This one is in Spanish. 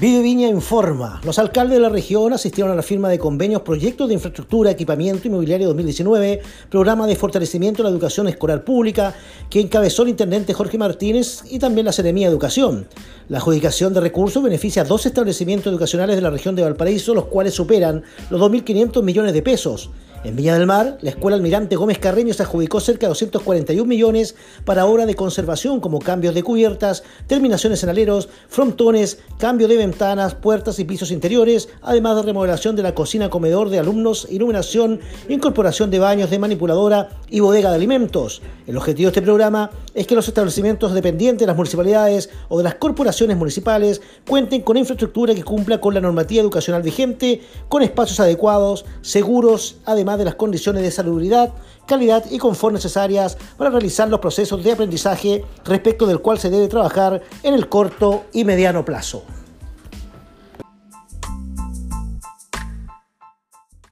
Vive Viña informa. Los alcaldes de la región asistieron a la firma de convenios Proyectos de Infraestructura, Equipamiento Inmobiliario 2019, Programa de Fortalecimiento de la Educación Escolar Pública, que encabezó el intendente Jorge Martínez y también la Seremía Educación. La adjudicación de recursos beneficia a dos establecimientos educacionales de la región de Valparaíso, los cuales superan los 2.500 millones de pesos. En Viña del Mar, la Escuela Almirante Gómez Carreño se adjudicó cerca de 241 millones para obras de conservación como cambios de cubiertas, terminaciones en aleros, frontones, cambio de ventanas, puertas y pisos interiores, además de remodelación de la cocina comedor de alumnos, iluminación, incorporación de baños de manipuladora y bodega de alimentos. El objetivo de este programa es que los establecimientos dependientes de las municipalidades o de las corporaciones municipales cuenten con infraestructura que cumpla con la normativa educacional vigente, con espacios adecuados, seguros, de las condiciones de salubridad, calidad y confort necesarias para realizar los procesos de aprendizaje respecto del cual se debe trabajar en el corto y mediano plazo.